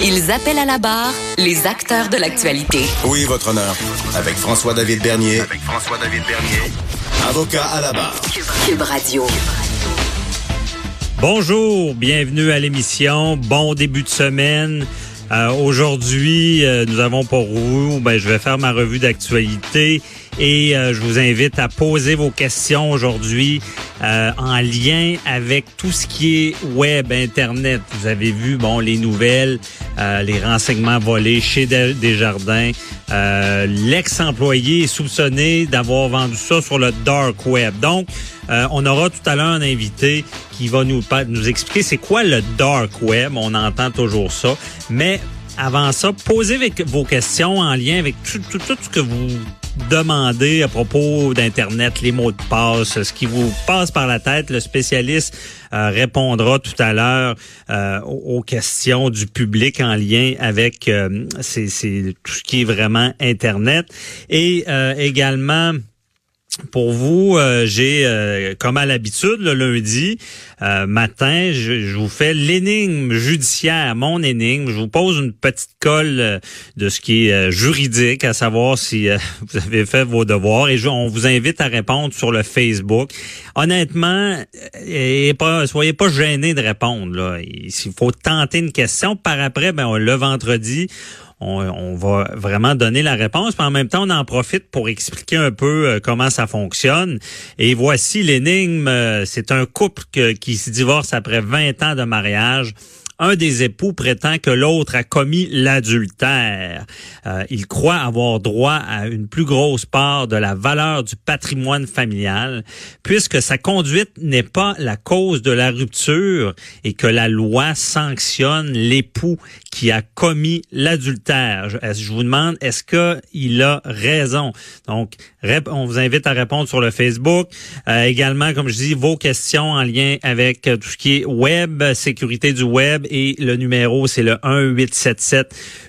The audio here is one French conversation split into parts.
Ils appellent à la barre les acteurs de l'actualité. Oui, votre honneur. Avec François-David Bernier. Avec François-David Bernier. Avocat à la barre. Cube Radio. Bonjour, bienvenue à l'émission. Bon début de semaine. Euh, Aujourd'hui, euh, nous avons pour vous, ben, je vais faire ma revue d'actualité et euh, je vous invite à poser vos questions aujourd'hui en lien avec tout ce qui est web, internet. Vous avez vu, bon, les nouvelles, euh, les renseignements volés chez Desjardins. L'ex-employé est soupçonné d'avoir vendu ça sur le dark web. Donc, on aura tout à l'heure un invité qui va nous, expliquer c'est quoi le dark web. On entend toujours ça. Mais avant ça, posez vos questions en lien avec tout ce que vous demandez à propos d'Internet, les mots de passe, ce qui vous passe par la tête. Le spécialiste euh, répondra tout à l'heure euh, aux questions du public en lien avec euh, tout ce qui est vraiment Internet. Et également... Pour vous, euh, j'ai, euh, comme à l'habitude, le lundi euh, matin, je, vous fais l'énigme judiciaire, mon énigme. Je vous pose une petite colle de ce qui est juridique, à savoir si vous avez fait vos devoirs. Et on vous invite à répondre sur le Facebook. Honnêtement, et pas, soyez pas gênés de répondre. Là. Il faut tenter une question. Par après, ben, le vendredi, on, va vraiment donner la réponse, mais en même temps, on en profite pour expliquer un peu euh, comment ça fonctionne. Et voici l'énigme. Euh, c'est un couple qui se divorce après 20 ans de mariage un des époux prétend que l'autre a commis l'adultère. Euh, il croit avoir droit à une plus grosse part de la valeur du patrimoine familial, puisque sa conduite n'est pas la cause de la rupture et que la loi sanctionne l'époux qui a commis l'adultère. Je, je vous demande, est-ce qu'il a raison? Donc, on vous invite à répondre sur le Facebook. Euh, également, comme je dis, vos questions en lien avec tout ce qui est web, sécurité du web et le numéro, c'est le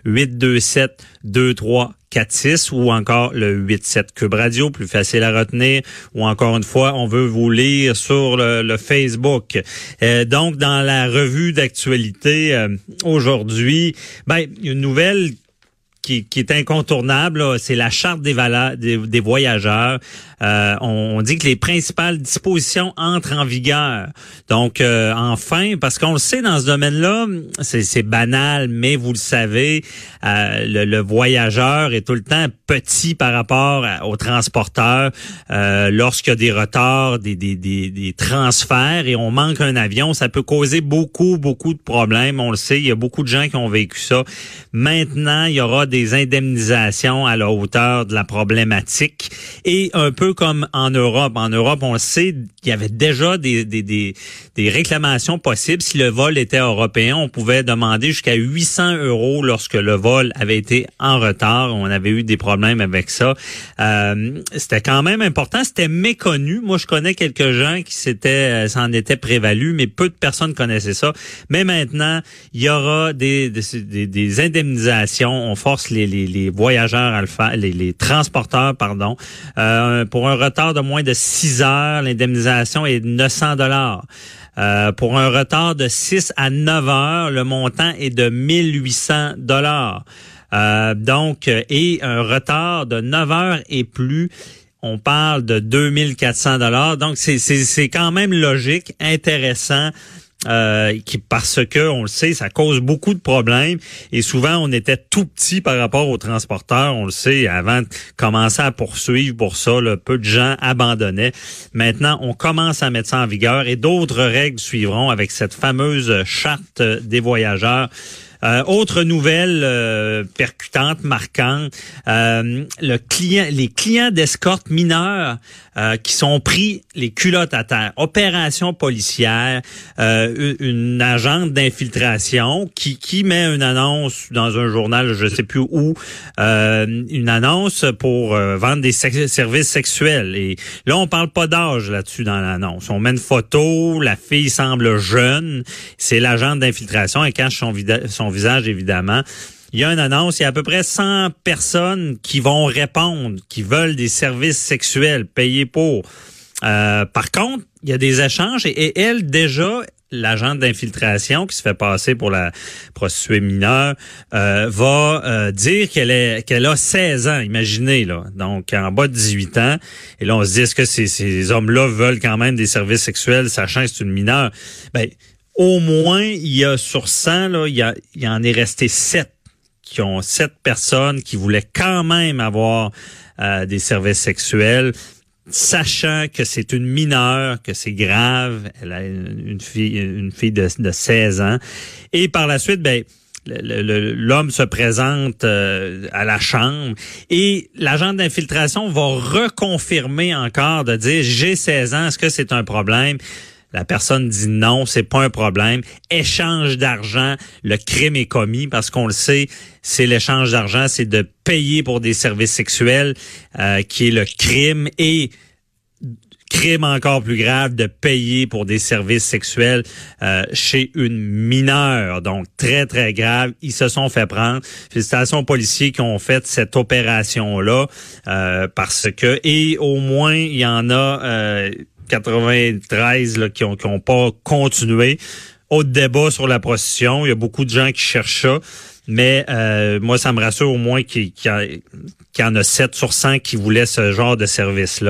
1-877-827-2346 ou encore le 87 Cube Radio, plus facile à retenir, ou encore une fois, on veut vous lire sur le, Facebook. Euh, donc, dans la revue d'actualité euh, aujourd'hui, ben, une nouvelle qui, est incontournable, c'est la charte des, des, voyageurs. Euh, on, dit que les principales dispositions entrent en vigueur. Donc, euh, enfin, parce qu'on le sait dans ce domaine-là, c'est banal, mais vous le savez, euh, le, voyageur est tout le temps petit par rapport au transporteur. Lorsqu'il y a des retards, des, des, des, des transferts et on manque un avion, ça peut causer beaucoup, beaucoup de problèmes. On le sait, il y a beaucoup de gens qui ont vécu ça. Maintenant, il y aura des indemnisations à la hauteur de la problématique. Et un peu comme en Europe. En Europe, on sait, il y avait déjà des, des, des, des réclamations possibles. Si le vol était européen, on pouvait demander jusqu'à 800 euros lorsque le vol avait été en retard. On avait eu des problèmes avec ça. Euh, c'était quand même important. C'était méconnu. Moi, je connais quelques gens qui s'étaient, euh, s'en étaient prévalus, mais peu de personnes connaissaient ça. Mais maintenant, il y aura des, des, des indemnisations. On force les, les, voyageurs à les, les transporteurs, pardon. Euh, pour un retard de moins de 6 heures, l'indemnisation est de 900 dollars. Euh, pour un retard de 6 à 9 heures, le montant est de 1800 dollars. Euh, donc, et un retard de 9 heures et plus, on parle de 2400 dollars. Donc, c'est quand même logique, intéressant euh, qui parce que on le sait, ça cause beaucoup de problèmes et souvent on était tout petit par rapport aux transporteurs, on le sait, avant de commencer à poursuivre pour ça, peu de gens abandonnaient. Maintenant, on commence à mettre ça en vigueur et d'autres règles suivront avec cette fameuse charte des voyageurs. Euh, autre nouvelle euh, percutante, marquante, euh, le client, les clients d'escorte mineurs qui sont pris les culottes à terre. Opération policière, une, agente d'infiltration qui, qui met une annonce dans un journal, je sais plus où, une annonce pour vendre des services sexuels. Et là, on parle pas d'âge là-dessus dans l'annonce. On met une photo, la fille semble jeune, c'est l'agent d'infiltration, elle cache son, son visage, évidemment. Il y a une annonce, il y a à peu près 100 personnes qui vont répondre, qui veulent des services sexuels payés pour. Euh, par contre, il y a des échanges et, elle, déjà, l'agent d'infiltration qui se fait passer pour la prostituée mineure euh, va euh, dire qu'elle est qu'elle a 16 ans, imaginez là. Donc en bas de 18 ans et là on se dit est-ce que ces, ces hommes-là veulent quand même des services sexuels sachant que c'est une mineure? Ben au moins, il y a sur 100, là, il y, a, il en est resté 7 qui ont sept personnes qui voulaient quand même avoir euh, des services sexuels, sachant que c'est une mineure, que c'est grave, elle a une fille, une fille de, de 16 ans. Et par la suite, ben, l'homme se présente euh, à la chambre et l'agent d'infiltration va reconfirmer encore de dire j'ai 16 ans, est-ce que c'est un problème? La personne dit non, c'est pas un problème. Échange d'argent, le crime est commis parce qu'on le sait, c'est l'échange d'argent, c'est de payer pour des services sexuels euh, qui est le crime et crime encore plus grave de payer pour des services sexuels euh, chez une mineure. Donc, très, très grave. Ils se sont fait prendre. Félicitations aux policiers qui ont fait cette opération-là euh, parce que, et au moins, il y en a... 93 là, qui n'ont ont pas continué. Autre débat sur la prostitution. Il y a beaucoup de gens qui cherchent ça. Mais euh, moi, ça me rassure au moins qu'il y, en a 7 sur 100 qui voulaient ce genre de service-là.